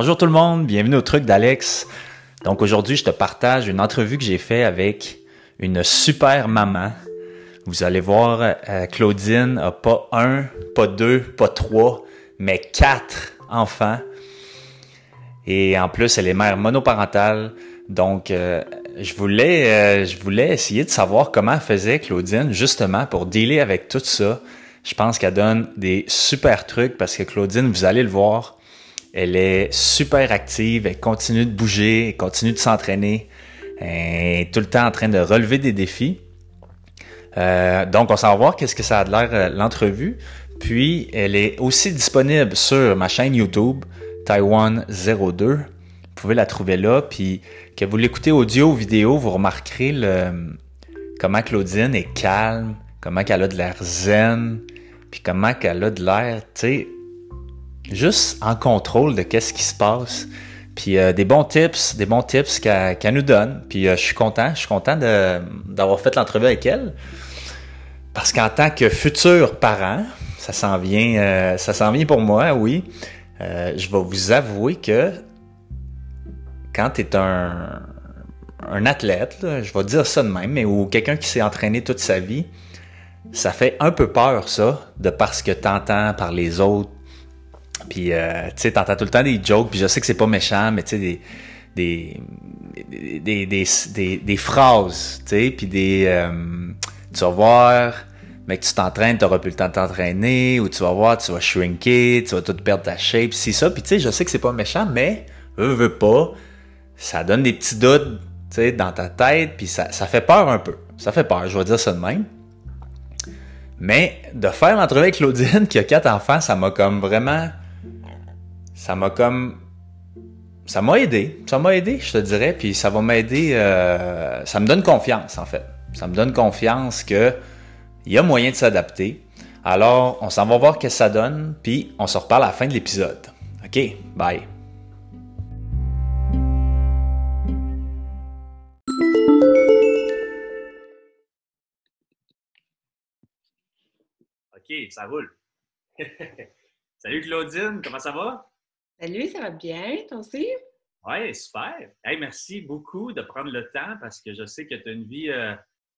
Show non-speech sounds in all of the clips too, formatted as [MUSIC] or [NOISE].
Bonjour tout le monde, bienvenue au truc d'Alex. Donc aujourd'hui, je te partage une entrevue que j'ai faite avec une super maman. Vous allez voir, euh, Claudine a pas un, pas deux, pas trois, mais quatre enfants. Et en plus, elle est mère monoparentale. Donc, euh, je voulais, euh, je voulais essayer de savoir comment faisait Claudine justement pour dealer avec tout ça. Je pense qu'elle donne des super trucs parce que Claudine, vous allez le voir, elle est super active, elle continue de bouger, elle continue de s'entraîner, elle est tout le temps en train de relever des défis. Euh, donc, on s'en va voir qu'est-ce que ça a l'air euh, l'entrevue. Puis, elle est aussi disponible sur ma chaîne YouTube, Taiwan 02. Vous pouvez la trouver là. Puis, que vous l'écoutez audio ou vidéo, vous remarquerez le, comment Claudine est calme, comment qu'elle a de l'air zen, puis comment qu'elle a de l'air, tu sais, juste en contrôle de qu'est-ce qui se passe. Puis euh, des bons tips, des bons tips qu'elle nous donne. Puis euh, je suis content, je suis content d'avoir fait l'entrevue avec elle. Parce qu'en tant que futur parent, ça s'en vient, euh, ça s'en vient pour moi, oui. je vais vous avouer que quand tu es un, un athlète, je vais dire ça de même, mais ou quelqu'un qui s'est entraîné toute sa vie, ça fait un peu peur, ça, de parce que tu entends par les autres. Puis, euh, tu sais, t'entends tout le temps des jokes, puis je sais que c'est pas méchant, mais tu sais, des, des, des, des, des, phrases, tu sais, puis des... Euh, tu vas voir, mais que tu t'entraînes, tu plus le temps de t'entraîner, ou tu vas voir, tu vas shrinker, tu vas tout perdre ta shape, c'est ça. Puis tu sais, je sais que c'est pas méchant, mais eux veut pas, ça donne des petits doutes, tu sais, dans ta tête, puis ça, ça fait peur un peu. Ça fait peur, je vais dire ça de même. Mais de faire l'entrevue avec Claudine, [LAUGHS] qui a quatre enfants, ça m'a comme vraiment. Ça m'a comme. Ça m'a aidé. Ça m'a aidé, je te dirais. Puis ça va m'aider. Euh, ça me donne confiance, en fait. Ça me donne confiance que il y a moyen de s'adapter. Alors, on s'en va voir ce que ça donne, puis on se reparle à la fin de l'épisode. OK, bye. ça roule. [LAUGHS] Salut Claudine, comment ça va? Salut, ça va bien, toi aussi? Oui, super. merci beaucoup de prendre le temps parce que je sais que tu as une vie euh,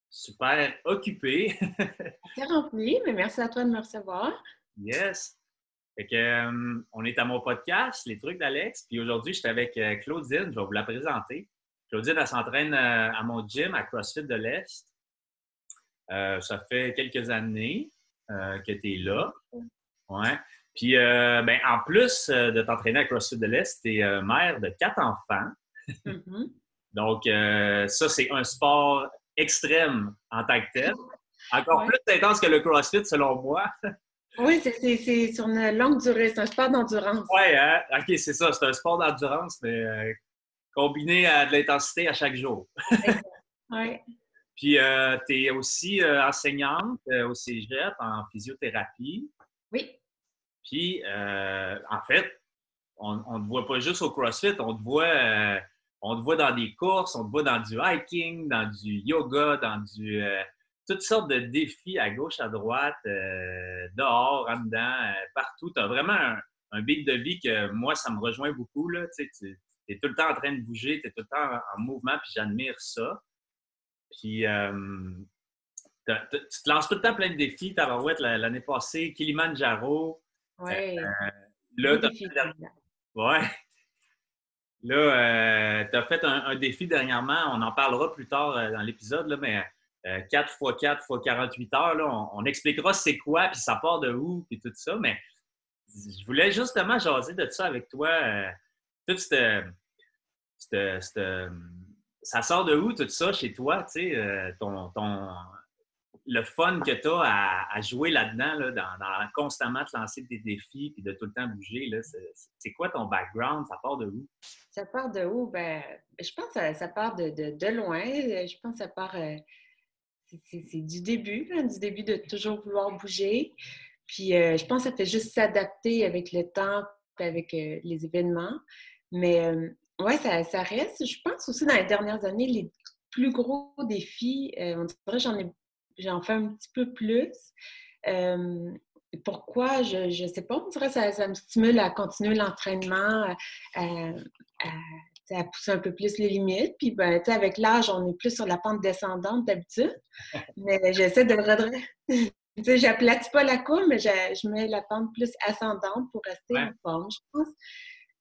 super occupée. [LAUGHS] C'est rempli, mais merci à toi de me recevoir. Yes. Fait que, euh, on est à mon podcast, Les trucs d'Alex. Puis aujourd'hui, je suis avec euh, Claudine. Je vais vous la présenter. Claudine, elle s'entraîne à mon gym à CrossFit de l'Est. ça fait quelques années. Que tu es là. Ouais. Puis, euh, ben, en plus euh, de t'entraîner à CrossFit de l'Est, tu es mère de quatre enfants. Mm-hmm. [LAUGHS] Donc, ça, c'est un sport extrême en tant que tel. Encore plus intense que le CrossFit, selon moi. [LAUGHS] oui, c'est sur une longue durée. C'est un sport d'endurance. Oui, hein? OK, c'est ça. C'est un sport d'endurance, mais combiné à de l'intensité à chaque jour. [LAUGHS] oui. Puis, euh, tu es aussi euh, enseignante euh, au cégep en physiothérapie. Oui. Puis, en fait, on ne te voit pas juste au CrossFit, on te voit, on te voit dans des courses, on te voit dans du hiking, dans du yoga, dans du toutes sortes de défis à gauche, à droite, dehors, en dedans, partout. Tu as vraiment un, un, beat de vie que moi, ça me rejoint beaucoup. Tu es tout le temps en train de bouger, tu es tout le temps en mouvement, puis j'admire ça. Puis, euh, tu te lances tout le temps plein de défis. Tabarouette, l'année passée, Kilimanjaro. Oui. Euh, là, tu as fait... Ouais. Là, tu as fait [LAUGHS] un, défi dernièrement. On en parlera plus tard euh, dans l'épisode, mais 4 x 4 x 48 heures, là, on, expliquera c'est quoi, puis ça part de où, puis tout ça. Mais je voulais justement jaser de ça avec toi. toute cette, cette ça sort de où tout ça chez toi, tu sais, euh, ton, ton, le fun que tu as à, jouer là-dedans, là, dans, constamment te lancer des défis et de tout le temps bouger, c'est quoi ton background? Ça part de où? Ça part de où? Ben, je pense que ça, part de, loin. Je pense que ça part... Euh, c'est du début, du début de toujours vouloir bouger. Puis euh, je pense que ça fait juste s'adapter avec le temps, avec les événements. Mais oui, ça, reste. Je pense aussi dans les dernières années, les plus gros défis, euh, on dirait j'en ai j'en fais un petit peu plus. Euh, pourquoi, je ne sais pas, on dirait que ça, me stimule à continuer l'entraînement, à, pousser un peu plus les limites. Puis, ben, avec l'âge, on est plus sur la pente descendante d'habitude. [LAUGHS] Mais j'essaie de redresser. [LAUGHS] J'aplatis pas la courbe, mais je, mets la pente plus ascendante pour rester en forme, je pense.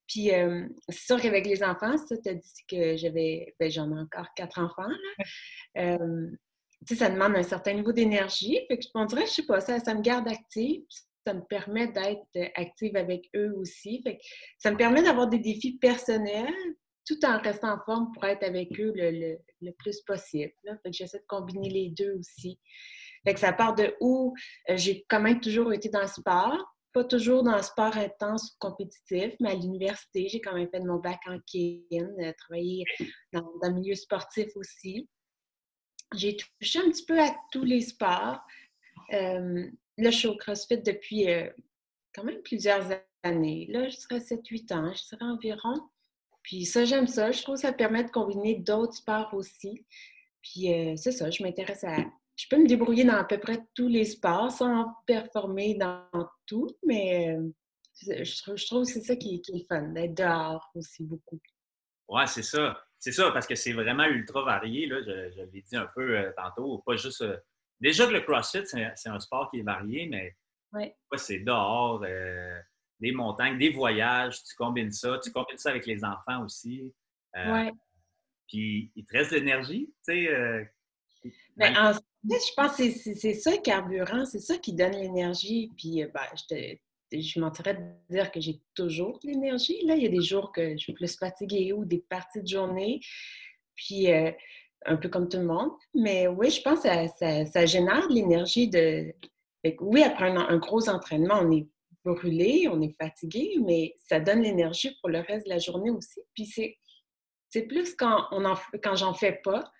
Puis, euh, c'est sûr qu'avec les enfants, ça, tu as dit que j'avais, ben, j'en ai encore quatre enfants. Là. Euh, ça demande un certain niveau d'énergie. Fait que je sais pas, ça, ça me garde active. Ça me permet d'être active avec eux aussi. Fait que ça me permet d'avoir des défis personnels tout en restant en forme pour être avec eux le, plus possible. J'essaie de combiner les deux aussi. Fait que ça part de où euh, j'ai quand même toujours été dans le sport. Pas toujours dans le sport intense ou compétitif, mais à l'université, j'ai quand même fait mon bac en kin, euh, travaillé dans, dans le milieu sportif aussi j'ai touché un petit peu à tous les sports. Euh, là, je suis au CrossFit depuis euh, quand même plusieurs années. Là, je serais 7-8 ans, je serais environ. Puis ça, j'aime ça. Je trouve que ça permet de combiner d'autres sports aussi. Puis euh, c'est ça, je m'intéresse à... Je peux me débrouiller dans à peu près tous les sports sans performer dans tout, mais je, trouve, je trouve que c'est ça qui, qui est fun, d'être dehors aussi beaucoup. Ouais, c'est ça. C'est ça, parce que c'est vraiment ultra varié. Là. Je, l'ai dit un peu euh, tantôt. Pas juste. Euh, déjà que le CrossFit, c'est un sport qui est varié, mais c'est dehors, euh, des montagnes, des voyages, tu combines ça. Tu combines ça avec les enfants aussi. ouais. Puis il te reste de l'énergie, tu sais. Mais en fait, je pense que c'est ça le carburant, c'est ça qui donne l'énergie. Puis ben, je te je mentirais de dire que j'ai toujours de l'énergie. Là, il y a des jours que je suis plus fatiguée ou des parties de journée, puis euh, un peu comme tout le monde. Mais oui, je pense que ça, génère de l'énergie. De... Oui, après un, gros entraînement, on est brûlé, on est fatigué, mais ça donne l'énergie pour le reste de la journée aussi. Puis c'est plus quand, quand j'en fais pas.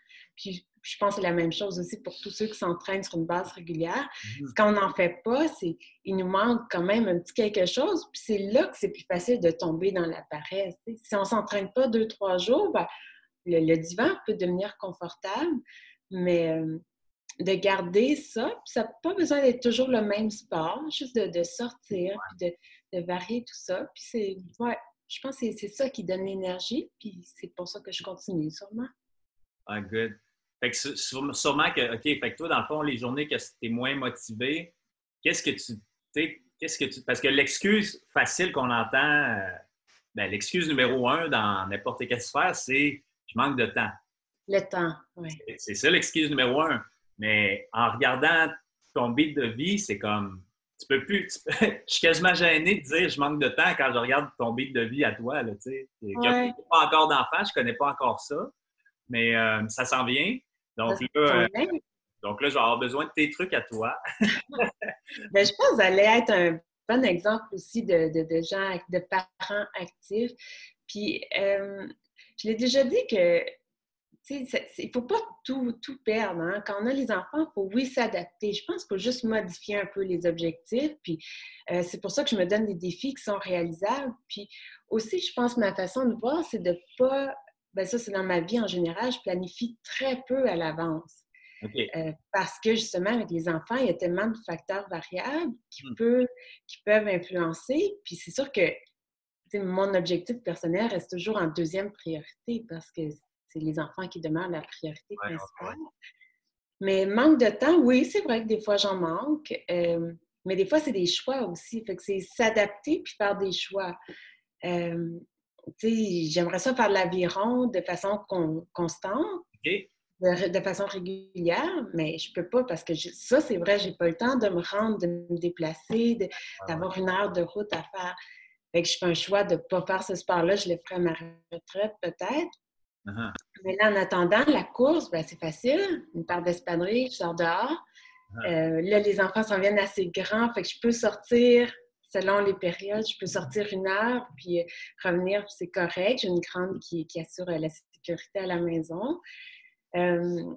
Je pense que c'est la même chose aussi pour tous ceux qui s'entraînent sur une base régulière. Mhm. Quand on n'en fait pas, c'est il nous manque quand même un petit quelque chose. Puis c'est là que c'est plus facile de tomber dans la paresse. Si on ne s'entraîne pas deux, trois jours, ben, le, divan peut devenir confortable, mais euh, de garder ça, puis ça n'a pas besoin d'être toujours le même sport, juste de, sortir, puis de, varier tout ça. Puis c'est, ouais, je pense que c'est ça qui donne l'énergie, puis c'est pour ça que je continue, sûrement. Ah, good. Fait que sûrement que, OK, fait que toi, dans le fond, les journées que tu es moins motivé, qu'est-ce que tu. Qu'est-ce que tu. Parce que l'excuse facile qu'on entend, euh, ben, l'excuse numéro un dans n'importe quelle sphère, c'est je manque de temps. Le temps, oui. C'est ça l'excuse numéro un. Mais en regardant ton beat de vie, c'est comme. Tu peux plus. [LAUGHS] je suis quasiment gêné de dire je manque de temps quand je regarde ton beat de vie à toi. Là, sais. ouais. pas encore d'enfant, je connais pas encore ça. Mais euh, ça s'en vient. Donc là, euh, donc là, je vais avoir besoin de tes trucs à toi. [LAUGHS] ben, je pense que vous allez être un bon exemple aussi de, de, gens, de parents actifs. Puis, euh, je l'ai déjà dit que il ne faut pas tout, tout perdre. Hein. Quand on a les enfants, il faut, oui, s'adapter. Je pense qu'il faut juste modifier un peu les objectifs. Puis, euh, c'est pour ça que je me donne des défis qui sont réalisables. Puis, aussi, je pense que ma façon de voir, c'est de ne pas ben ça, c'est dans ma vie en général, je planifie très peu à l'avance. Euh, parce que justement, avec les enfants, il y a tellement de facteurs variables qui, hmm. qui peuvent influencer. Puis c'est sûr que mon objectif personnel reste toujours en deuxième priorité parce que c'est les enfants qui demeurent la priorité principale. Mais manque de temps, oui, c'est vrai que des fois j'en manque. Euh, mais des fois, c'est des choix aussi. Fait que c'est s'adapter puis faire des choix. Euh, j'aimerais ça faire de l'aviron de façon constante, de, façon régulière, mais je peux pas parce que ça, c'est vrai, j'ai pas le temps de me rendre, de me déplacer, ah d'avoir une heure de route à faire. Fait que je fais un choix de ne pas faire ce sport-là, je le ferai à ma retraite peut-être. Uh-huh. Mais là, en attendant, la course, ben, c'est facile. Une part d'espadrille, je sors dehors. Euh, là, les enfants s'en viennent assez grands, fait que je peux sortir selon les périodes, je peux sortir une heure puis euh, revenir, c'est correct. J'ai une grande qui, assure euh, la sécurité à la maison. Euh,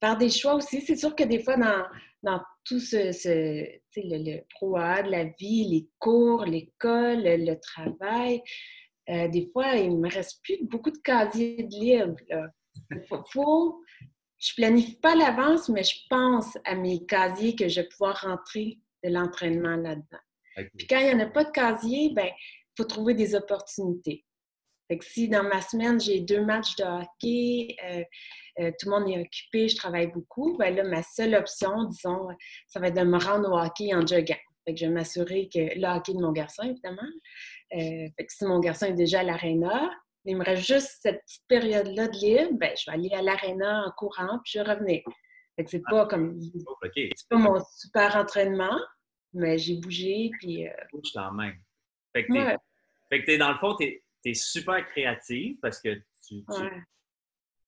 faire des choix aussi, c'est sûr que des fois, dans, dans tout ce, ce le, le de la vie, les cours, l'école, le, travail, des fois, il ne me reste plus beaucoup de casiers de libre. Faut, je planifie pas l'avance, mais je pense à mes casiers que je vais pouvoir rentrer l'entraînement là-dedans. Puis quand il n'y en a pas de casier, ben il faut trouver des opportunités. Fait que si dans ma semaine, j'ai deux matchs de hockey, euh, euh, tout le monde est occupé, je travaille beaucoup, ben là, ma seule option, disons, ça va être de me rendre au hockey en jogging. Fait que je vais m'assurer que le hockey de mon garçon, évidemment. Euh, fait que si mon garçon est déjà à l'aréna, il me reste juste cette petite période-là de libre, ben, je vais aller à l'aréna en courant, puis je vais revenir. Fait que c'est pas comme... C'est pas mon super entraînement, mais j'ai bougé, puis... Bouge quand même. Fait que t'es, dans le fond, t'es es super créative parce que tu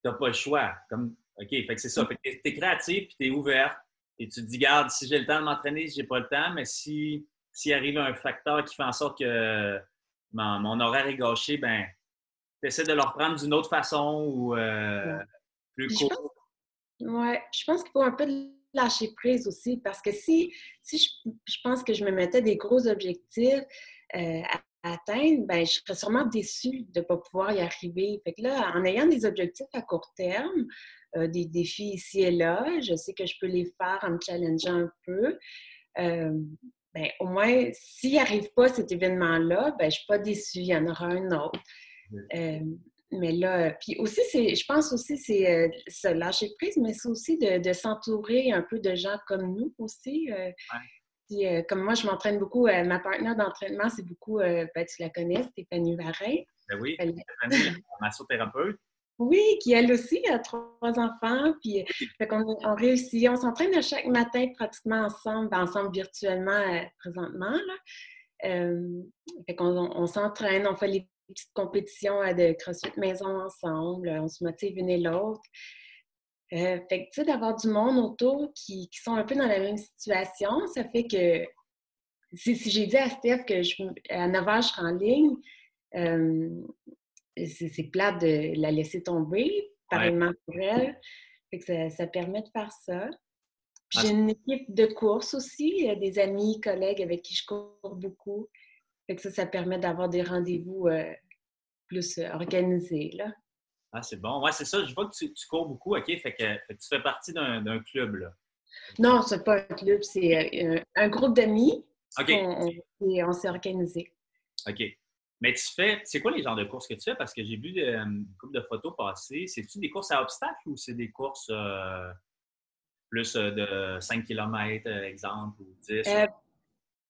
n'as pas le choix. Comme, OK, fait que c'est ça. Fait que tu es, créative puis tu es ouverte et tu te dis, garde, si j'ai le temps de m'entraîner, j'ai pas le temps, mais si s'il arrive un facteur qui fait en sorte que mon, horaire est gâché, ben tu essaies de le reprendre d'une autre façon ou euh, plus court. Oui, je pense qu'il faut un peu lâcher prise aussi parce que si, si je, pense que je me mettais des gros objectifs euh, atteindre, ben, je serais sûrement déçue de ne pas pouvoir y arriver. Fait que là, en ayant des objectifs à court terme, euh, des défis ici et là, je sais que je peux les faire en me challengeant un peu. Euh, ben, au moins, s'il n'y arrive pas cet événement-là, ben, je ne suis pas déçue, il y en aura un autre. Euh, mais là, puis aussi, je pense aussi, c'est se lâcher prise, mais c'est aussi de, s'entourer un peu de gens comme nous aussi. Euh, comme moi, je m'entraîne beaucoup, euh, ma partenaire d'entraînement, c'est beaucoup, euh, ben, tu la connais, Stéphanie Varin. Ben oui, Stéphanie, massothérapeute. Oui, qui elle aussi a trois enfants. Puis, on, réussit, on s'entraîne chaque matin pratiquement ensemble, ben, ensemble virtuellement présentement. Là. fait on, s'entraîne, on fait les petites compétitions de CrossFit maison ensemble, on se motive une et l'autre. Euh, fait que, tu sais, d'avoir du monde autour qui, qui, sont un peu dans la même situation, ça fait que si, si j'ai dit à Steph que je, à 9 h, je serai en ligne, euh, c'est plate de la laisser tomber, pareillement pour elle. Fait que ça, ça, permet de faire ça. Ah, j'ai une équipe de course aussi, des amis, collègues avec qui je cours beaucoup. Fait que ça, ça permet d'avoir des rendez-vous euh, plus organisés, là. Ah, c'est bon. Ouais, c'est ça. Je vois que tu, cours beaucoup. OK. Fait que, tu fais partie d'un club, là. Non, c'est pas un club. C'est euh, un groupe d'amis. OK. On, s'est organisé. OK. Mais tu fais. C'est quoi les genres de courses que tu fais? Parce que j'ai vu euh, une couple de photos passer. C'est-tu des courses à obstacles ou c'est des courses euh, plus de 5 km, exemple, ou 10?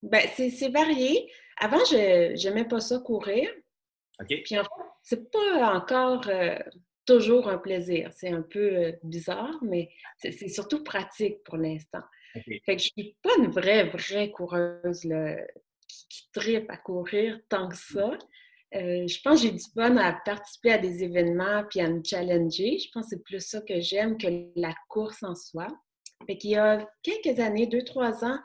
ben, c'est varié. Avant, je n'aimais pas ça courir. OK. Puis en fait, c'est pas encore euh, toujours un plaisir. C'est un peu euh, bizarre, mais c'est surtout pratique pour l'instant. Fait que je suis pas une vraie, vraie coureuse qui, qui tripe à courir tant que ça. Euh, je pense que j'ai du fun à participer à des événements puis à me challenger. Je pense que c'est plus ça que j'aime que la course en soi. Fait qu'il y a quelques années, deux, trois ans,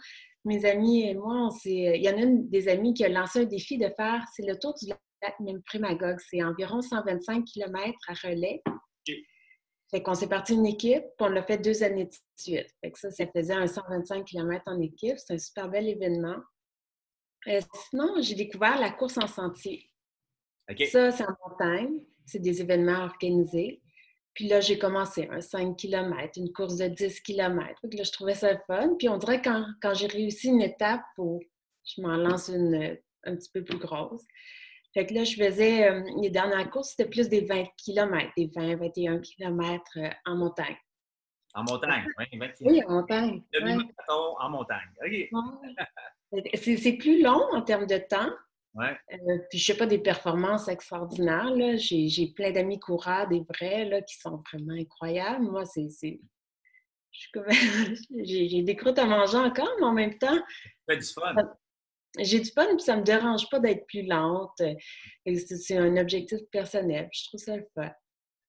mes amis et moi, on il y en a une des amis qui a lancé un défi de faire, c'est le tour du même Primagogue. C'est environ 125 km à relais. Fait qu'on s'est parti une équipe, puis on l'a fait deux années de suite. Fait que ça, ça faisait un 125 km en équipe. C'est un super bel événement. Euh, sinon, j'ai découvert la course en sentier. Ça, c'est en montagne. C'est des événements organisés. Puis là, j'ai commencé un 5 km, une course de 10 km. Là, je trouvais ça fun. Puis on dirait quand, quand j'ai réussi une étape, où je m'en lance une un petit peu plus grosse. Fait que là, je faisais, euh, les dernières courses, c'était plus des 20 km, des 20, 21 km en montagne. En montagne, oui, 20 km. Oui, en montagne. Demi-marathon en montagne. OK. C'est plus long en termes de temps. Ouais. Euh, puis je sais pas des performances extraordinaires. J'ai plein d'amis coureurs, des vrais, là, qui sont vraiment incroyables. Moi, c'est. [LAUGHS] J'ai des croûtes à manger encore, mais en même temps. Fait du fun j'ai du fun, puis ça me dérange pas d'être plus lente. C'est un objectif personnel. Je trouve ça le fun.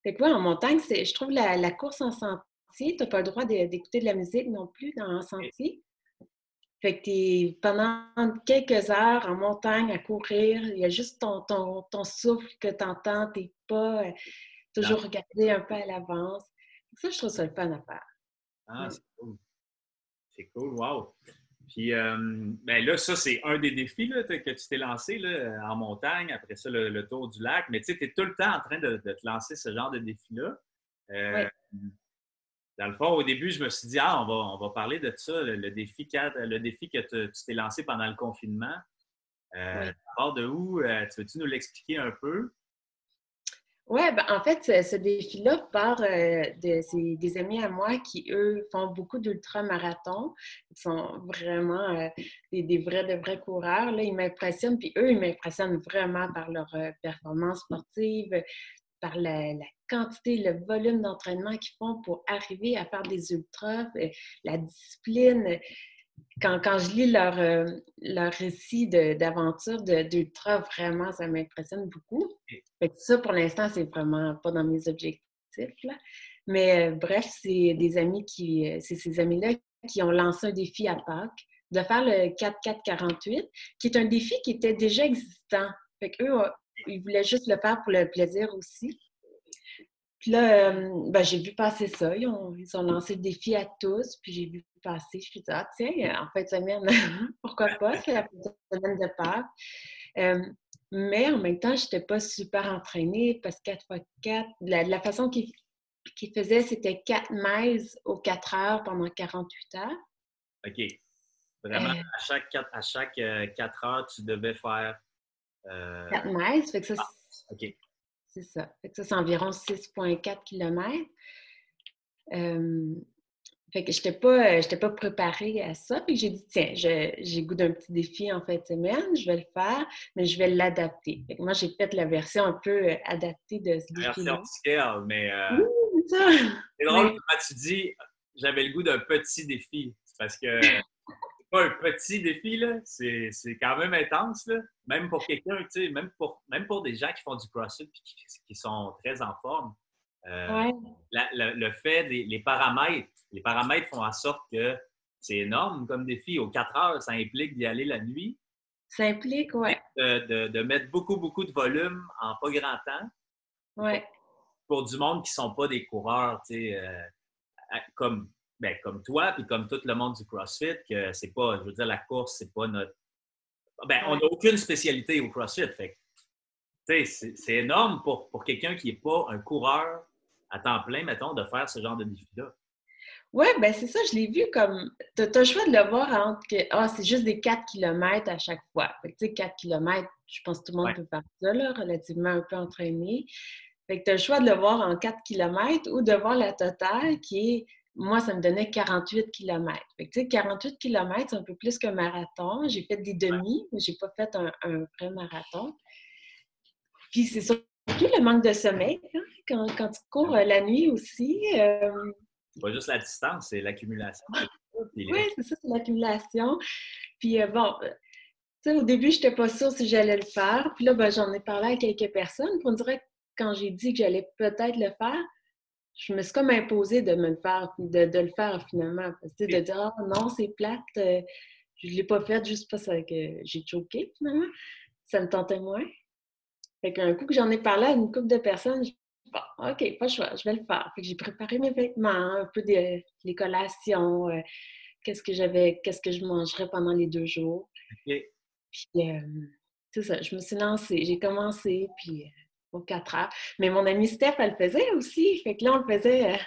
Fait que en montagne, je trouve la, course en sentier, tu n'as pas le droit d'écouter de la musique non plus dans un sentier. Fait que es pendant quelques heures en montagne à courir, il y a juste ton, ton, ton souffle que tu entends, tu n'es pas euh, toujours regardé un peu à l'avance. Ça, je trouve ça le fun à faire. Ah, c'est cool. C'est cool, wow. Puis euh, ben là, ça, c'est un des défis que tu t'es lancé là, en montagne, après ça, le, tour du lac. Mais tu sais, tu es tout le temps en train de, te lancer ce genre de défi-là. Euh, dans le fond, au début, je me suis dit, ah, on va, on va parler de ça, le, défi, le défi que tu t'es lancé pendant le confinement. Euh, de où? Euh, tu veux-tu nous l'expliquer un peu? Oui, ben, en fait, ce, défi-là part euh, de des amis à moi qui, eux, font beaucoup d'ultramarathons. Ils sont vraiment euh, des, vrais, de vrais coureurs. Là. Ils m'impressionnent, puis eux, ils m'impressionnent vraiment par leur performance sportive, par la, la, quantité, le volume d'entraînement qu'ils font pour arriver à faire des ultras, la discipline quand, quand, je lis leur, euh, leur récit d'aventure d'ultra, vraiment, ça m'impressionne beaucoup. ça, pour l'instant, c'est vraiment pas dans mes objectifs. Mais euh, bref, c'est des amis qui, euh, c'est ces amis-là qui ont lancé un défi à Pâques de faire le 4-4-48, qui est un défi qui était déjà existant. Fait qu'eux, ils voulaient juste le faire pour le plaisir aussi. Puis là, euh, ben, j'ai vu passer ça. Ils ont, ils ont, lancé le défi à tous. Puis j'ai vu passer. Je me suis dit, ah, tiens, en fin de semaine, [LAUGHS] pourquoi pas? C'est la semaine de Pâques. Euh, mais en même temps, je n'étais pas super entraînée parce que 4x4, la, façon qu'ils faisaient, c'était 4 miles aux 4 heures pendant 48 heures. OK. Vraiment, euh. à chaque, 4, à chaque 4 heures, tu devais faire. 4 miles. Fait que ça, ah, OK. C'est ça. ça, c'est environ 6,4 km. Euh, fait que je n'étais pas, pas préparée à ça. Puis j'ai dit, tiens, j'ai goût d'un petit défi en fin de semaine, je vais le faire, mais je vais l'adapter. moi, j'ai fait la version un peu euh, adaptée de ce défi. Version scale, mais. Euh, c'est drôle quand tu dis, j'avais le goût d'un petit défi. C'est parce que [LAUGHS] pas un petit défi, là. C'est, quand même intense, là. Même pour quelqu'un, tu sais, même pour, même pour des gens qui font du CrossFit et qui, sont très en forme. Euh, le fait des les paramètres, les paramètres font en sorte que c'est énorme comme défi. Aux 4 heures, ça implique d'y aller la nuit. Ça implique, oui. De, de, mettre beaucoup, beaucoup de volume en pas grand temps. Oui. Pour, du monde qui ne sont pas des coureurs, tu sais, euh, comme ben, comme toi, puis comme tout le monde du CrossFit, que c'est pas, je veux dire, la course, c'est pas notre. Ben, on n'a aucune spécialité au CrossFit. Fait c'est énorme pour, pour quelqu'un qui n'est pas un coureur à temps plein, mettons, de faire ce genre de défi-là. Oui, ben c'est ça, je l'ai vu comme. Tu as, le choix de le voir entre que ah, c'est juste des 4 km à chaque fois. Fait que, tu sais, 4 km, je pense que tout le monde peut faire ça, là, relativement un peu entraîné. Fait que tu as le choix de le voir en 4 km ou de voir la totale qui est moi, ça me donnait 48 km. Fait que, 48 km, c'est un peu plus qu'un marathon. J'ai fait des demi, mais je n'ai pas fait un, vrai marathon. Puis c'est surtout le manque de sommeil hein, quand, quand, tu cours euh, la nuit aussi. Euh... Pas juste la distance, c'est l'accumulation. oui, [LAUGHS] c'est ça, c'est l'accumulation. Puis euh, bon, au début, je n'étais pas sûre si j'allais le faire. Puis là, ben, j'en ai parlé à quelques personnes. Puis on dirait que quand j'ai dit que j'allais peut-être le faire, je me suis comme imposée de me le faire, de, de le faire finalement. de dire Ah non, c'est plate, euh, je ne l'ai pas fait juste parce que j'ai choqué finalement. Ça me tentait moins. Fait qu'un coup que j'en ai parlé à une couple de personnes, j'ai bon, OK, pas le choix, je vais le faire. Fait que j'ai préparé mes vêtements, un peu des les collations, euh, qu'est-ce que j'avais, qu'est-ce que je mangerais pendant les deux jours. Puis, euh, c'est ça, je me suis lancée, j'ai commencé, puis aux 4 heures. Mais mon amie Steph, elle le faisait aussi. Fait que là, on le faisait euh,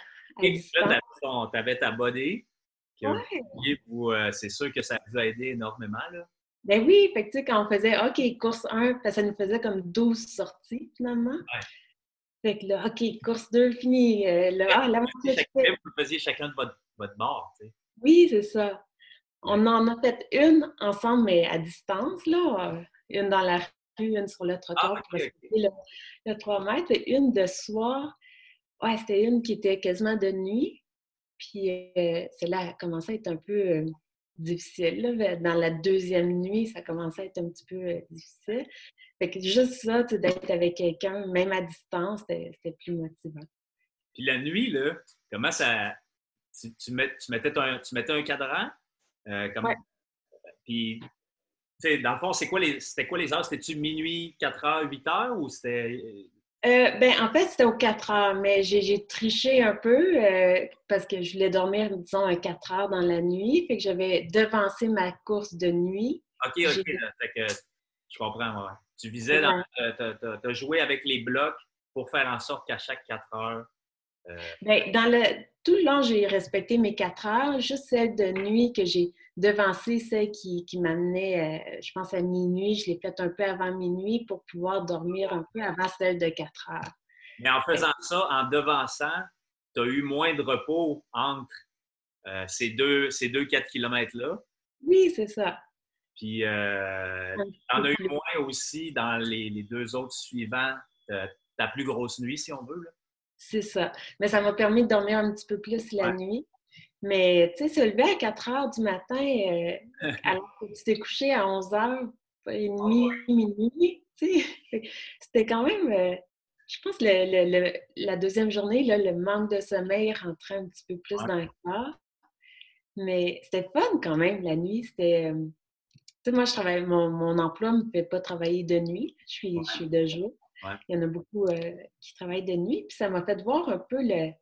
Et là, tu avais ta body. Euh, c'est sûr que ça vous a aidé énormément. Là? Ben oui, fait que tu sais, quand on faisait OK, course 1, ça nous faisait comme 12 sorties finalement. Ouais. Fait que là, OK, course 2, fini. Euh, là, ah, vous faisiez chacun de votre, votre bord, tu sais? Oui, c'est ça. On en a fait une ensemble, mais à distance, là. Une dans la une sur le trottoir ah, pour respecter le, 3 mètres, et une de soir. Ouais, c'était une qui était quasiment de nuit. Puis euh, celle-là a commencé à être un peu euh, difficile. Dans la deuxième nuit, ça commençait à être un petit peu euh, difficile. Fait que juste ça, d'être avec quelqu'un, même à distance, c'était plus motivant. Puis la nuit, là, comment ça. Tu, mettais, un, tu mettais un cadran? comment... Puis dans le fond, c'est quoi les, c'était quoi les heures? C'était-tu minuit, 4 heures, 8 heures ou c'était. Euh, ben, en fait, c'était aux 4 heures, mais j'ai triché un peu euh, parce que je voulais dormir, disons, à 4 heures dans la nuit. Fait que j'avais devancé ma course de nuit. OK, OK. que, je comprends. Tu visais, tu as, joué avec les blocs pour faire en sorte qu'à chaque 4 heures, Ben, dans le, tout le long, j'ai respecté mes quatre heures, juste celle de nuit que j'ai devancé, celle qui, qui m'amenait, je pense, à minuit. Je l'ai faite un peu avant minuit pour pouvoir dormir un peu avant celle de quatre heures. Mais en faisant ça, en devançant, tu as eu moins de repos entre ces deux, ces deux 4 km-là. Oui, c'est ça. Puis, euh, en as eu moins aussi dans les, les deux autres suivants, ta plus grosse nuit, si on veut. C'est ça. Mais ça m'a permis de dormir un petit peu plus la nuit. Mais, tu sais, se lever à 4 heures du matin, euh, [LAUGHS] alors que tu t'es couché à 11 heures et demie, minuit, tu sais, [LAUGHS] c'était quand même... Euh, je pense que le, la deuxième journée, là, le manque de sommeil rentrait un petit peu plus dans le corps. Mais c'était fun quand même, la nuit. C'était... Euh, tu sais, moi, je travaille... Mon, mon emploi ne me fait pas travailler de nuit. Je suis, je suis de jour. Il y en a beaucoup qui travaillent de nuit. Puis ça m'a fait voir un peu le,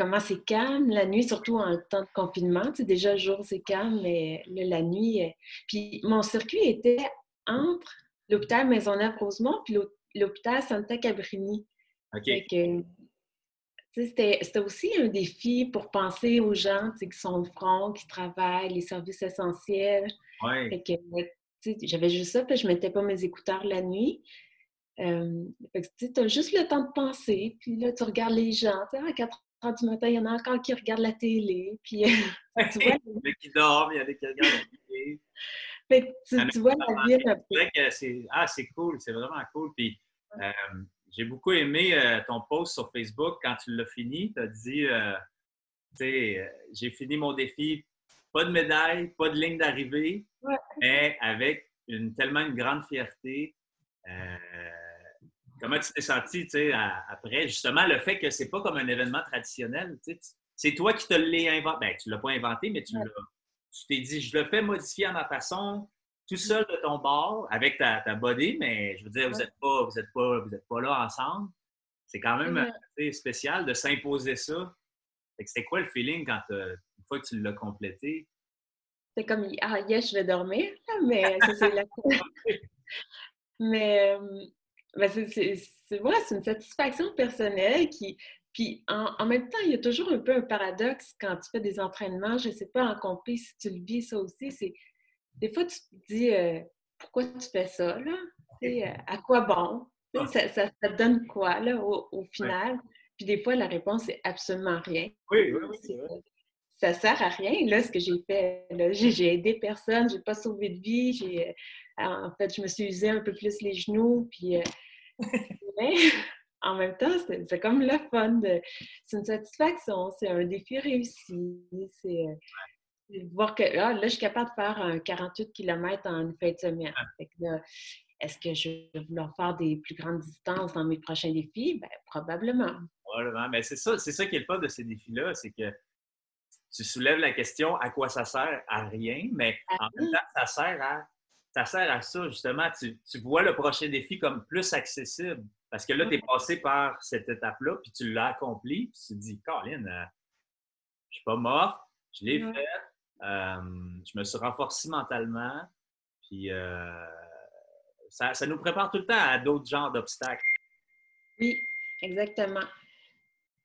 comment c'est calme la nuit, surtout en temps de confinement. Tu sais, déjà, le jour, c'est calme, mais la nuit. Euh, puis mon circuit était entre l'hôpital Maisonneuve-Rosemont puis l'hôpital Santa Cabrini. OK. C'était aussi un défi pour penser aux gens qui sont au front, qui travaillent, les services essentiels. Ouais. J'avais juste ça, puis je ne mettais pas mes écouteurs la nuit. Euh, tu as juste le temps de penser, puis là, tu regardes les gens. À 4 heures du matin, il y en a encore qui regardent la télé. Puis, [LAUGHS] tu vois, il y en a qui dorment, il y en a qui regardent la télé. tu, vois la vie c'est Ah, c'est cool, c'est vraiment cool. Puis, euh, j'ai beaucoup aimé euh, ton post sur Facebook quand tu l'as fini. Tu as dit, tu sais, j'ai fini mon défi, pas de médaille, pas de ligne d'arrivée, mais avec une, tellement une grande fierté. Comment tu t'es senti après, justement, le fait que c'est pas comme un événement traditionnel? C'est toi qui te l'as inventé. Ben, tu l'as pas inventé, mais tu t'es dit, je le fais modifier à ma façon, tout seul de ton bord, avec ta, ta body, mais je veux dire, vous n'êtes pas, vous êtes pas, vous êtes pas là ensemble. C'est quand même spécial de s'imposer ça. C'était quoi le feeling quand une fois que tu l'as complété? C'est comme ah yes, je vais dormir, mais ça c'est la [LAUGHS] [LAUGHS] Mais euh, ben, c'est une satisfaction personnelle qui. Puis en, même temps, il y a toujours un peu un paradoxe quand tu fais des entraînements. Je ne sais pas en compé si tu le vis ça aussi. C'est des fois tu te dis euh, pourquoi tu fais ça là? Euh, À quoi bon? Ah. ça, ça, te donne quoi là au, final? Puis des fois la réponse c'est absolument rien. Oui, oui, oui. Ça sert à rien là ce que j'ai fait. J'ai aidé personne, j'ai pas sauvé de vie, j'ai en fait, je me suis usé un peu plus les genoux, puis... Euh, [LAUGHS] mais en même temps, c'est comme le fun. C'est une satisfaction, c'est un défi réussi. C'est euh, voir que ah, là, je suis capable de faire un 48 km en une fin de semaine. Est-ce que je vais vouloir faire des plus grandes distances dans mes prochains défis? Ben, probablement. Probablement. Mais c'est ça, c'est ça qui est le fun de ces défis-là, c'est que tu soulèves la question à quoi ça sert? À rien, mais en même temps, ça sert à ça sert à ça, justement. Tu, vois le prochain défi comme plus accessible. Parce que là, tu es passé par cette étape-là, puis tu l'as accompli, puis tu te dis, Colin, euh, je suis pas mort, je l'ai fait, euh, je me suis renforcé mentalement, puis euh, ça, nous prépare tout le temps à d'autres genres d'obstacles. Oui, exactement.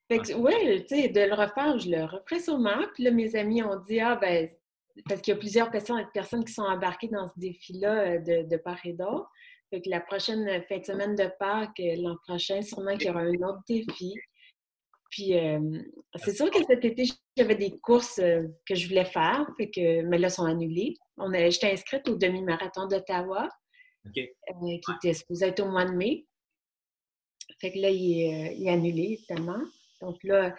oui, tu sais, de le refaire, je le referai sûrement. Puis là, mes amis ont dit, ah, ben, parce qu'il y a plusieurs personnes, personnes qui sont embarquées dans ce défi-là euh, de, de part et d'autre. Fait que la prochaine fin de semaine de Pâques, euh, l'an prochain, sûrement qu'il y aura un autre défi. Puis euh, c'est sûr que cet été, j'avais des courses que je voulais faire, fait que, mais là, sont annulées. J'étais inscrite au demi-marathon d'Ottawa, qui était supposé être au mois de mai. Fait que là, il est, il est annulé, évidemment. Donc là,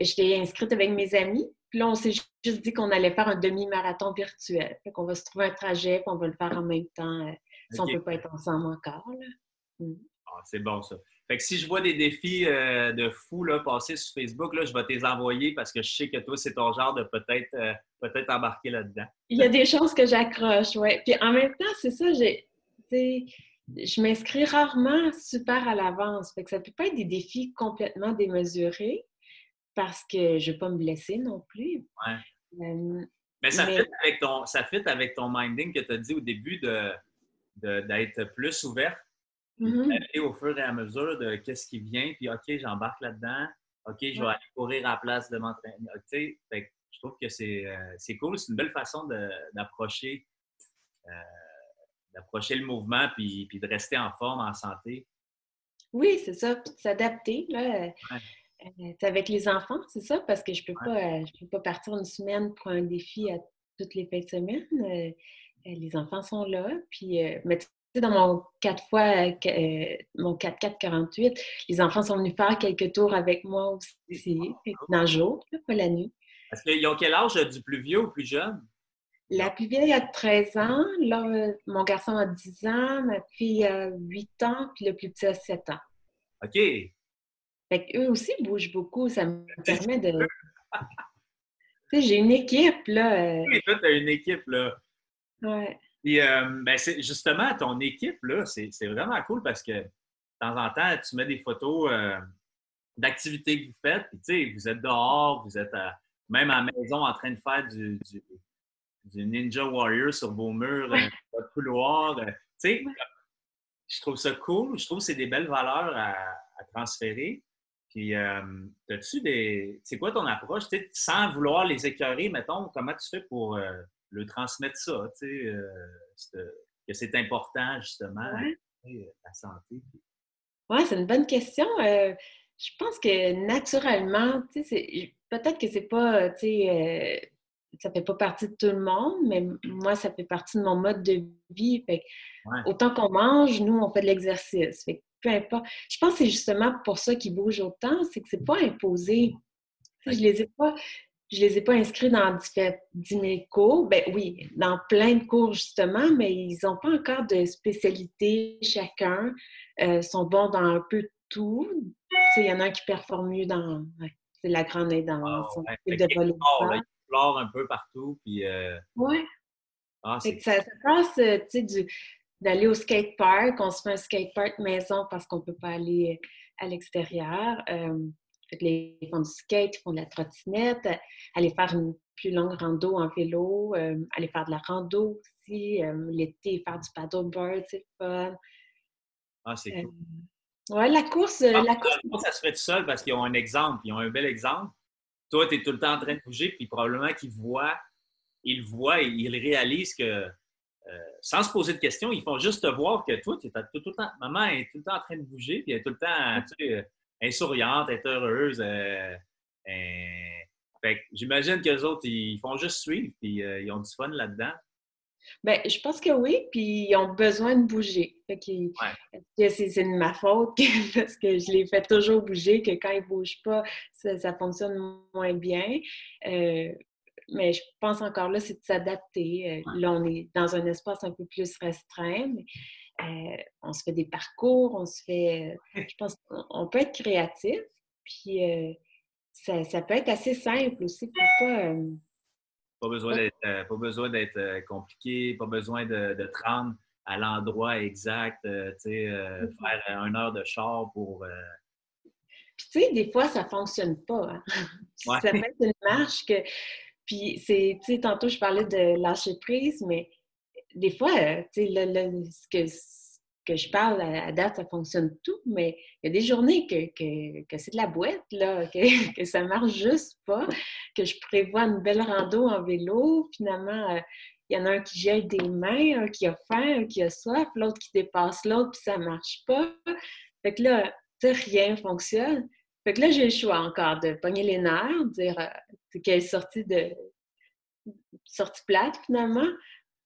j'étais inscrite avec mes amis. Puis là, on s'est juste dit qu'on allait faire un demi-marathon virtuel. Fait qu'on va se trouver un trajet, puis on va le faire en même temps, euh, si on ne peut pas être ensemble encore. Mm. Ah, c'est bon, ça. Fait que si je vois des défis euh, de fou là, passer sur Facebook, là, je vais te les envoyer parce que je sais que toi, c'est ton genre de peut-être euh, peut-être embarquer là-dedans. Il y a des choses que j'accroche, oui. Puis en même temps, c'est ça, j'ai. Je m'inscris rarement super à l'avance. Fait que ça peut pas être des défis complètement démesurés parce que je ne veux pas me blesser non plus. Ouais. mais ça, Fit avec ton, ça fit avec ton minding que tu as dit au début de, d'être plus ouverte, mm-hmm. au fur et à mesure de qu'est-ce qui vient, puis OK, j'embarque là-dedans. OK, je vais aller courir à la place de m'entraîner. Tu sais, je trouve que euh, c'est cool. C'est une belle façon d'approcher euh, d'approcher le mouvement puis, puis, de rester en forme, en santé. Oui, c'est ça. Puis de s'adapter. Là. Euh, avec les enfants, c'est ça? Parce que je ne peux, pas, je peux pas partir une semaine pour un défi à toutes les fins de semaine. les enfants sont là. Puis, mais dans mon 4 fois, mon 4-4-48, les enfants sont venus faire quelques tours avec moi aussi, dans le jour, pas la nuit. Est-ce qu'ils ont quel âge du plus vieux ou plus jeune? La plus vieille a 13 ans, là, mon garçon a 10 ans, ma fille a 8 ans, puis le plus petit a 7 ans. OK. Fait eux aussi bougent beaucoup, ça me [LAUGHS] permet de. [LAUGHS] tu sais, j'ai une équipe, là. Euh. Oui, toi, tu as une équipe, là. Ouais. Puis, euh, ben, justement, ton équipe, là, c'est vraiment cool parce que de temps en temps, tu mets des photos euh, d'activités que vous faites, puis tu sais, vous êtes dehors, vous êtes à, même à la maison en train de faire du, du, Ninja Warrior sur vos murs, euh, votre couloir. Tu sais, je trouve ça cool. Je trouve que c'est des belles valeurs à, transférer. Puis, euh, as-tu des. C'est quoi ton approche? sans vouloir les écœurer, mettons, comment tu fais pour le transmettre ça? Tu sais, que c'est important, justement, la santé. Oui, c'est une bonne question. je pense que naturellement, tu sais, peut-être que c'est pas, tu sais, euh, ça fait pas partie de tout le monde, mais moi, ça fait partie de mon mode de vie. Fait Autant qu'on mange, nous, on fait de l'exercice. Peu importe. Je pense que c'est justement pour ça qu'ils bougent autant, c'est que c'est pas imposé. je les ai pas. Je les ai pas inscrits dans 10 000 cours. Ben oui, dans plein de cours justement, mais ils n'ont pas encore de spécialité chacun. Euh, sont bons dans un peu tout. Il y en a un qui performe mieux dans c'est la grande aide dans ah, son de volley. Il un peu partout. Puis, euh... Oui. Ah, ça, ça, passe, euh, sais, d'aller au skatepark. On se fait un skatepark maison parce qu'on ne peut pas aller euh, à l'extérieur. Euh, ils font du skate, ils font de la trottinette, aller faire une plus longue rando en vélo, aller faire de la rando aussi, l'été, faire du paddleboard, c'est fun. Ah, c'est cool. Oui, la course. Euh, la course... ça se fait tout seul parce qu'ils ont un exemple, ils ont un bel exemple. Toi, tu es tout le temps en train de bouger, puis probablement qu'ils voient, ils voient et ils réalisent que, euh, sans se poser de questions, ils font juste te voir que toi, tu es tout, le temps, maman est tout le temps en train de bouger, puis elle est tout le temps, tu sais, elle est souriante, elle est heureuse. Euh, j'imagine qu'eux autres, ils font juste suivre, puis ils ont du fun là-dedans. Bien, je pense que oui, puis ils ont besoin de bouger. c'est de ma faute [LAUGHS] parce que je les fais toujours bouger, que quand ils ne bougent pas, ça, fonctionne moins bien. Euh, mais je pense encore là, c'est de s'adapter. Euh, là, on est dans un espace un peu plus restreint, mais euh, on se fait des parcours, on se fait. je pense qu'on peut être créatif, puis ça, ça, peut être assez simple aussi pour pas pas besoin d'être, euh, pas besoin d'être euh, compliqué, pas besoin de, de te rendre à l'endroit exact, euh, tu sais, mm-hmm. faire une heure de char pour. Puis, tu sais, des fois, ça fonctionne pas. Hein. Ça peut être une marche que. Puis, c'est, tu sais, tantôt, je parlais de lâcher prise, mais des fois, tu sais, ce que que je parle à, date, ça fonctionne tout, mais il y a des journées que, que, c'est de la boîte, là, [LAUGHS] que, que ça marche juste pas, que je prévois une belle rando en vélo, finalement, euh, il y en a un qui jette des mains, un qui a faim, un qui a soif, l'autre qui dépasse l'autre, puis ça marche pas. Fait que là, rien fonctionne. Fait que là, j'ai le choix encore de pogner les nerfs, de dire euh, quelle sortie de sortie plate finalement,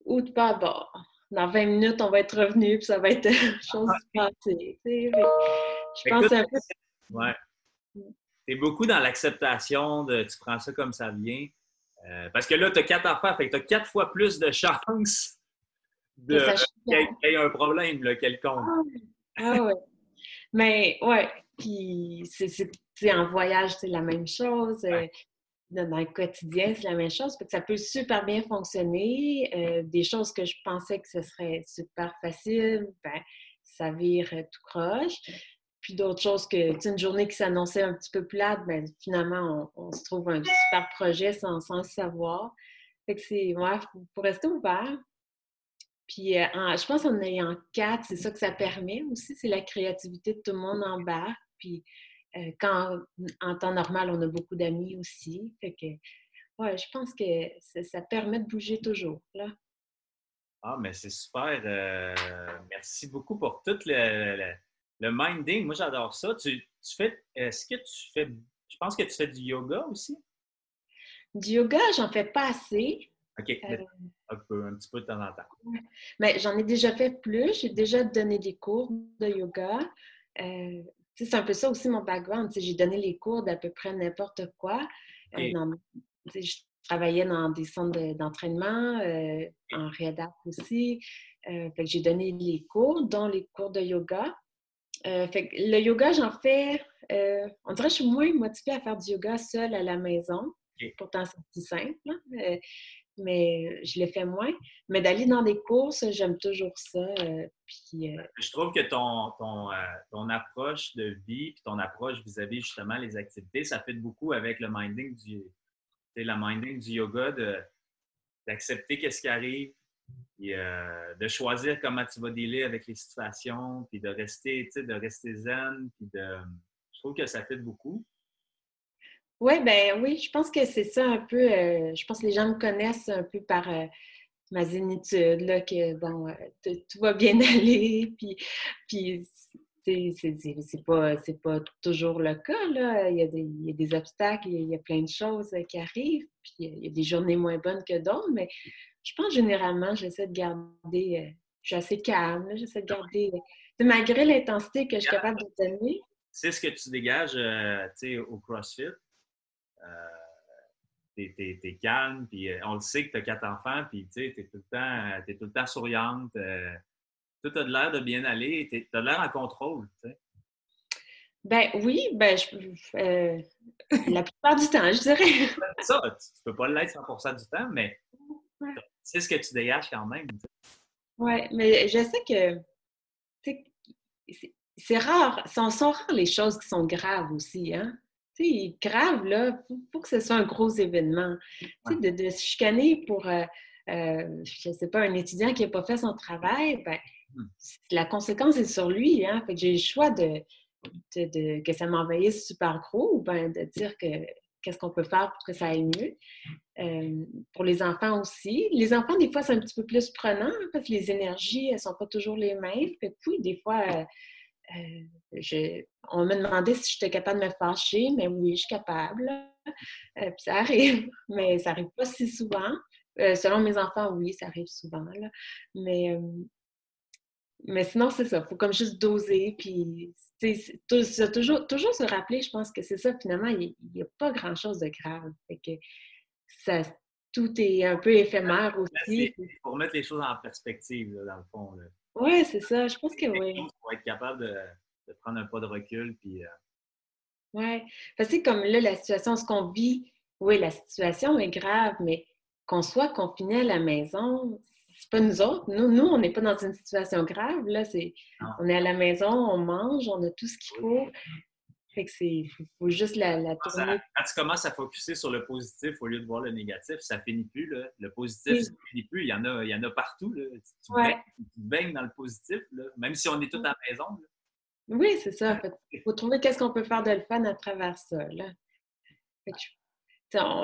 ou de pas bon, dans 20 minutes, on va être revenu, puis ça va être [LAUGHS] chose du passé. Je pense un peu. Ouais. C'est beaucoup dans l'acceptation de tu prends ça comme ça vient. Euh, parce que là, tu as quatre affaires, fait que tu as quatre fois plus de chances [LAUGHS] de qu'il y, ait un problème là, quelconque. Ah, ah ouais. Mais ouais, puis c'est en voyage, c'est la même chose. Euh, dans le quotidien, c'est la même chose. que ça peut super bien fonctionner. Euh, des choses que je pensais que ce serait super facile, ben, ça vire euh, tout croche. Puis d'autres choses que, une journée qui s'annonçait un petit peu plate, ben, finalement, on, se trouve un super projet sans, sans le savoir. Fait que c'est, ouais, faut, rester ouvert. Puis euh, je pense qu'en ayant quatre, c'est ça que ça permet aussi, c'est la créativité de tout le monde en bas. Puis quand, en temps normal, on a beaucoup d'amis aussi. Fait que, ouais, je pense que ça, permet de bouger toujours, là. Ah, mais c'est super. merci beaucoup pour tout le, le, minding. Moi, j'adore ça. Tu, tu fais, est-ce que tu fais, je pense que tu fais du yoga aussi? Du yoga, j'en fais pas assez. OK. Euh, un, peu, un petit peu de temps en temps. Mais j'en ai déjà fait plus. J'ai déjà donné des cours de yoga. Euh, c'est un peu ça aussi mon background. J'ai donné les cours d'à peu près n'importe quoi. Euh, je travaillais dans des centres d'entraînement, en rédac aussi. j'ai donné les cours, dont les cours de yoga. fait le yoga, j'en fais, on dirait que je suis moins motivée à faire du yoga seule à la maison. Pourtant, c'est plus simple, euh, mais je le fais moins. Mais d'aller dans des courses, j'aime toujours ça. Euh, puis, euh, Je trouve que ton, ton, ton, approche de vie et ton approche vis-à-vis justement les activités, ça fait beaucoup avec le minding du, minding du yoga, d'accepter qu'est-ce qui arrive, et, de choisir comment tu vas dealer avec les situations, puis de rester, de rester zen, puis de... Je trouve que ça fait beaucoup. Oui, ben oui, je pense que c'est ça un peu. Euh, je pense que les gens me connaissent un peu par euh, ma zénitude, là, que bon, euh, tout va bien [LAUGHS] aller, puis, puis c'est pas, pas toujours le cas, là. Il y a des, il y a des obstacles, il y a plein de choses qui arrivent, puis il y a des journées moins bonnes que d'autres, mais je pense généralement, j'essaie de garder. je suis assez calme, j'essaie de garder. malgré l'intensité que je suis capable de donner. C'est ce que tu dégages au CrossFit. Euh, t'es es, calme, puis euh, on le sait que tu as quatre enfants, puis tu es tout le temps, es tout le temps souriante. Euh, tout a l'air de bien aller, tu as l'air en contrôle. Ben oui, ben la plupart du temps, je dirais. ça, tu, peux pas l'être 100% du temps, mais c'est ce que tu dégages quand même. Oui, mais je sais que c'est rare, sont, sont rares les choses qui sont graves aussi, hein? Sais, grave, là, il faut, que ce soit un gros événement. Tu sais, de, se chicaner pour, euh, euh, je ne sais pas, un étudiant qui n'a pas fait son travail, ben, mmh. la conséquence est sur lui. Hein? Fait que j'ai le choix de, de, que ça m'envahisse super gros ou ben, de dire que qu'est-ce qu'on peut faire pour que ça aille mieux. Euh, pour les enfants aussi. Les enfants, des fois, c'est un petit peu plus prenant parce que les énergies, elles ne sont pas toujours les mêmes. Puis, des fois, euh, on me demandait si j'étais capable de me fâcher, mais oui, je suis capable. Euh, puis ça arrive, [LAUGHS] mais ça n'arrive pas si souvent. Euh, selon mes enfants, oui, ça arrive souvent. Mais, mais sinon, c'est ça. Il faut comme juste doser. Puis, toujours, toujours se rappeler, je pense que c'est ça, finalement, il n'y a pas grand-chose de grave. que ça, tout est un peu éphémère aussi. Pour mettre les choses en perspective, dans le fond. Oui, c'est ça. Je pense que oui. Pour être capable de, prendre un pas de recul. Puis, euh... Oui. Parce que comme là, la situation, ce qu'on vit, oui, la situation est grave, mais qu'on soit confiné à la maison, c'est pas nous autres. Nous, nous on n'est pas dans une situation grave. Là, c'est, on est à la maison, on mange, on a tout ce qu'il faut. Fait que c'est, faut, juste la, la tourner. quand tu commences à focuser sur le positif au lieu de voir le négatif, ça finit plus. Là. Le positif, ça finit plus. Il y en a, il y en a partout. Là. Tu, baignes, dans le positif, là. même si on est tous à la maison. Oui, c'est ça. Il faut trouver qu'est-ce qu'on peut faire de le fun à travers ça. Là.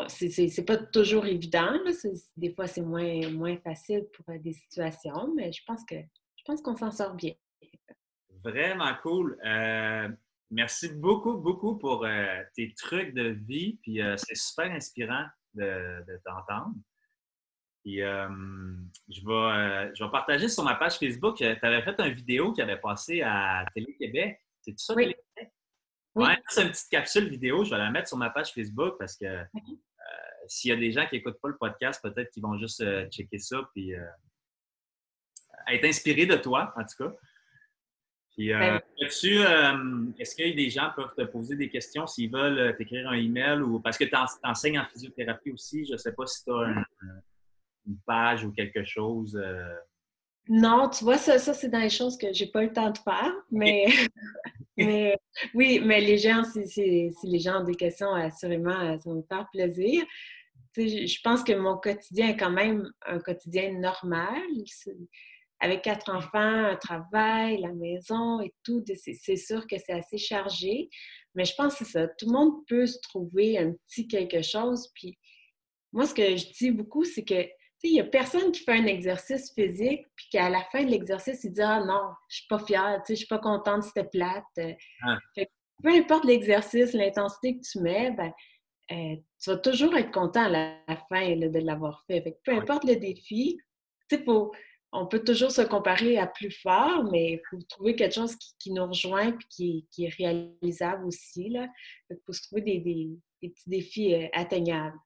C'est pas toujours évident. Là. Des fois, c'est moins, moins facile pour euh, des situations, mais je pense que je pense qu'on s'en sort bien. Vraiment cool. Euh, Merci beaucoup, beaucoup pour euh, tes trucs de vie. Puis euh, c'est super inspirant de, t'entendre. Puis euh, je, vais, je vais partager sur ma page Facebook. Tu avais fait une vidéo qui avait passé à Télé-Québec. C'est tout ça, Télé-Québec? Oui. c'est une petite capsule vidéo. Je vais la mettre sur ma page Facebook parce que s'il y a des gens qui n'écoutent pas le podcast, peut-être qu'ils vont juste checker ça puis être inspirés de toi, en tout cas. Puis, euh, ben euh, est-ce que des gens peuvent te poser des questions s'ils veulent euh, t'écrire un email ou parce que tu enseignes en physiothérapie aussi, je ne sais pas si tu as une page ou quelque chose. Non, tu vois, ça, ça c'est dans les choses que j'ai pas eu le temps de faire, mais, [LAUGHS] mais oui, mais les gens, si, les gens ont des questions, assurément, ça va me faire plaisir. je pense que mon quotidien est quand même un quotidien normal avec quatre enfants, un travail, la maison et tout, c'est sûr que c'est assez chargé. Mais je pense que c'est ça. Tout le monde peut se trouver un petit quelque chose. Puis moi, ce que je dis beaucoup, c'est que il n'y a personne qui fait un exercice physique, puis qu'à la fin de l'exercice, il dit Ah non, je suis pas fière, je suis pas contente, c'était plate. Ah. peu importe l'exercice, l'intensité que tu mets, ben, euh, tu vas toujours être content à la, fin de l'avoir fait. peu importe le défi, faut, on peut toujours se comparer à plus fort, mais il faut trouver quelque chose qui, nous rejoint et qui, est réalisable aussi. Il faut se trouver des, petits défis euh, atteignables.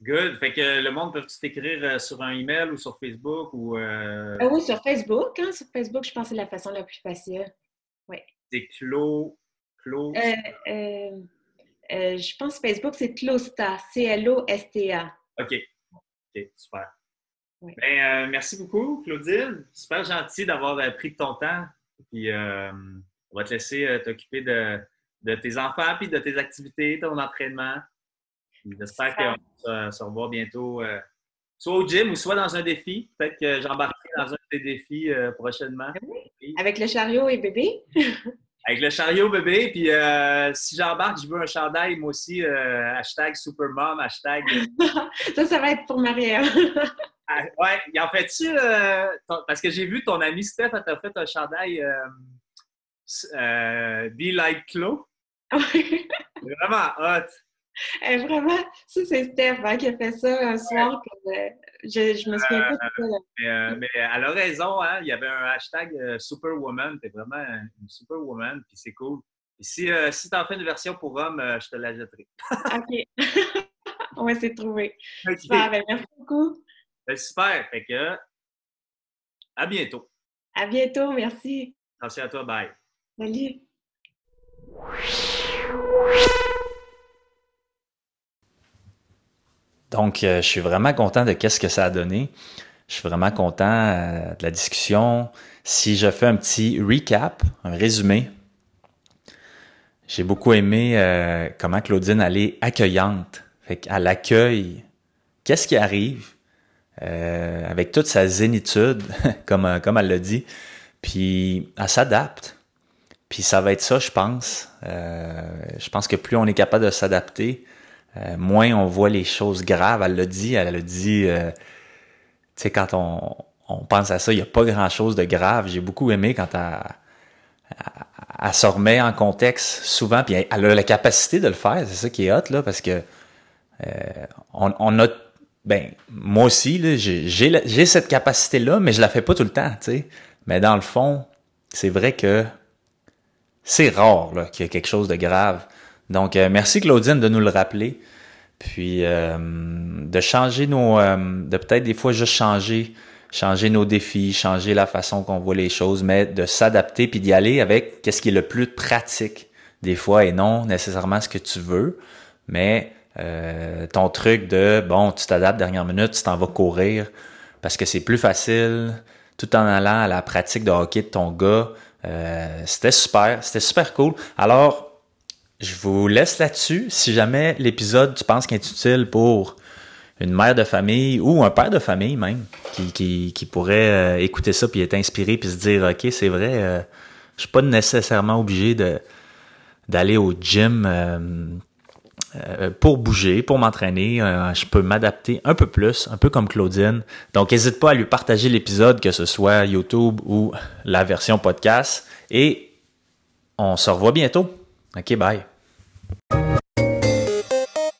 Good. Fait que le monde peut t'écrire euh, sur un email ou sur Facebook ou. Ah oui, sur Facebook. Hein. Sur Facebook, je pense que c'est la façon la plus facile. Oui. C'est Clo. Clo. je pense que Facebook, c'est Closta. C-L-O-S-T-A. OK. OK, super. Ben, euh, merci beaucoup, Claudine. Super gentil d'avoir euh, pris ton temps. Puis, euh, on va te laisser t'occuper de, tes enfants, puis de tes activités, ton entraînement. J'espère qu'on va se revoir bientôt, soit au gym ou soit dans un défi. Peut-être que j'embarquerai dans un de tes défis prochainement. Avec le chariot et bébé. [LAUGHS] Avec le chariot bébé, puis si j'embarque, je veux un chandail, moi aussi, hashtag supermom, hashtag... [LAUGHS] ça, ça va être pour Maria. [LAUGHS] Ah, ouais, il en fait-tu. Euh, parce que j'ai vu ton ami Steph, t'a fait un chandail euh, euh, Be Like Chloe. [LAUGHS] vraiment hot. Vraiment, ça, c'est Steph hein, qui a fait ça un soir. je, je me souviens pas de ça. Mais, mais, elle a raison, hein, il y avait un hashtag Superwoman. T'es vraiment une Superwoman, puis c'est cool. Et si, si t'en fais une version pour homme, je te la jetterai. OK. [LAUGHS] On va essayer de trouver. [LAUGHS] Super, ben, merci beaucoup. Ben, super. Fait que, à bientôt. À bientôt. Merci. Merci à toi. Bye. Salut. Donc, euh, je suis vraiment content de qu'est-ce que ça a donné. Je suis vraiment content euh, de la discussion. Si je fais un petit recap, un résumé, j'ai beaucoup aimé euh, comment Claudine elle est accueillante. Fait qu'elle accueille qu'est-ce qui arrive, euh, avec toute sa zénitude, [LAUGHS] comme, euh, comme elle l'a dit. Puis elle s'adapte. Puis ça va être ça, je pense. Euh, je pense que plus on est capable de s'adapter, moins on voit les choses graves. Elle l'a dit, elle l'a dit, tu sais, quand on, on pense à ça, il n'y a pas grand-chose de grave. J'ai beaucoup aimé quand elle, elle, se remet en contexte souvent, puis elle a la capacité de le faire. C'est ça qui est hot, là, parce que on, on a ben moi aussi j'ai cette capacité là mais je la fais pas tout le temps tu sais. Mais dans le fond c'est vrai que c'est rare qu'il y ait quelque chose de grave. Donc euh, merci Claudine de nous le rappeler. Puis euh, de changer nos euh, de peut-être des fois juste changer changer nos défis changer la façon qu'on voit les choses mais de s'adapter puis d'y aller avec qu'est-ce qui est le plus pratique des fois et non nécessairement ce que tu veux. Mais euh, ton truc de bon, tu t'adaptes dernière minute, tu t'en vas courir parce que c'est plus facile, tout en allant à la pratique de hockey de ton gars. Euh, c'était super, c'était super cool. Alors, je vous laisse là-dessus. Si jamais l'épisode, tu penses qu'il est utile pour une mère de famille ou un père de famille même, qui, qui, pourrait euh, écouter ça puis être inspiré puis se dire, OK, c'est vrai, euh, je suis pas nécessairement obligé de d'aller au gym euh, pour bouger, pour m'entraîner. Euh, je peux m'adapter un peu plus, un peu comme Claudine. Donc, n'hésite pas à lui partager l'épisode, que ce soit YouTube ou la version podcast. Et on se revoit bientôt. OK, bye.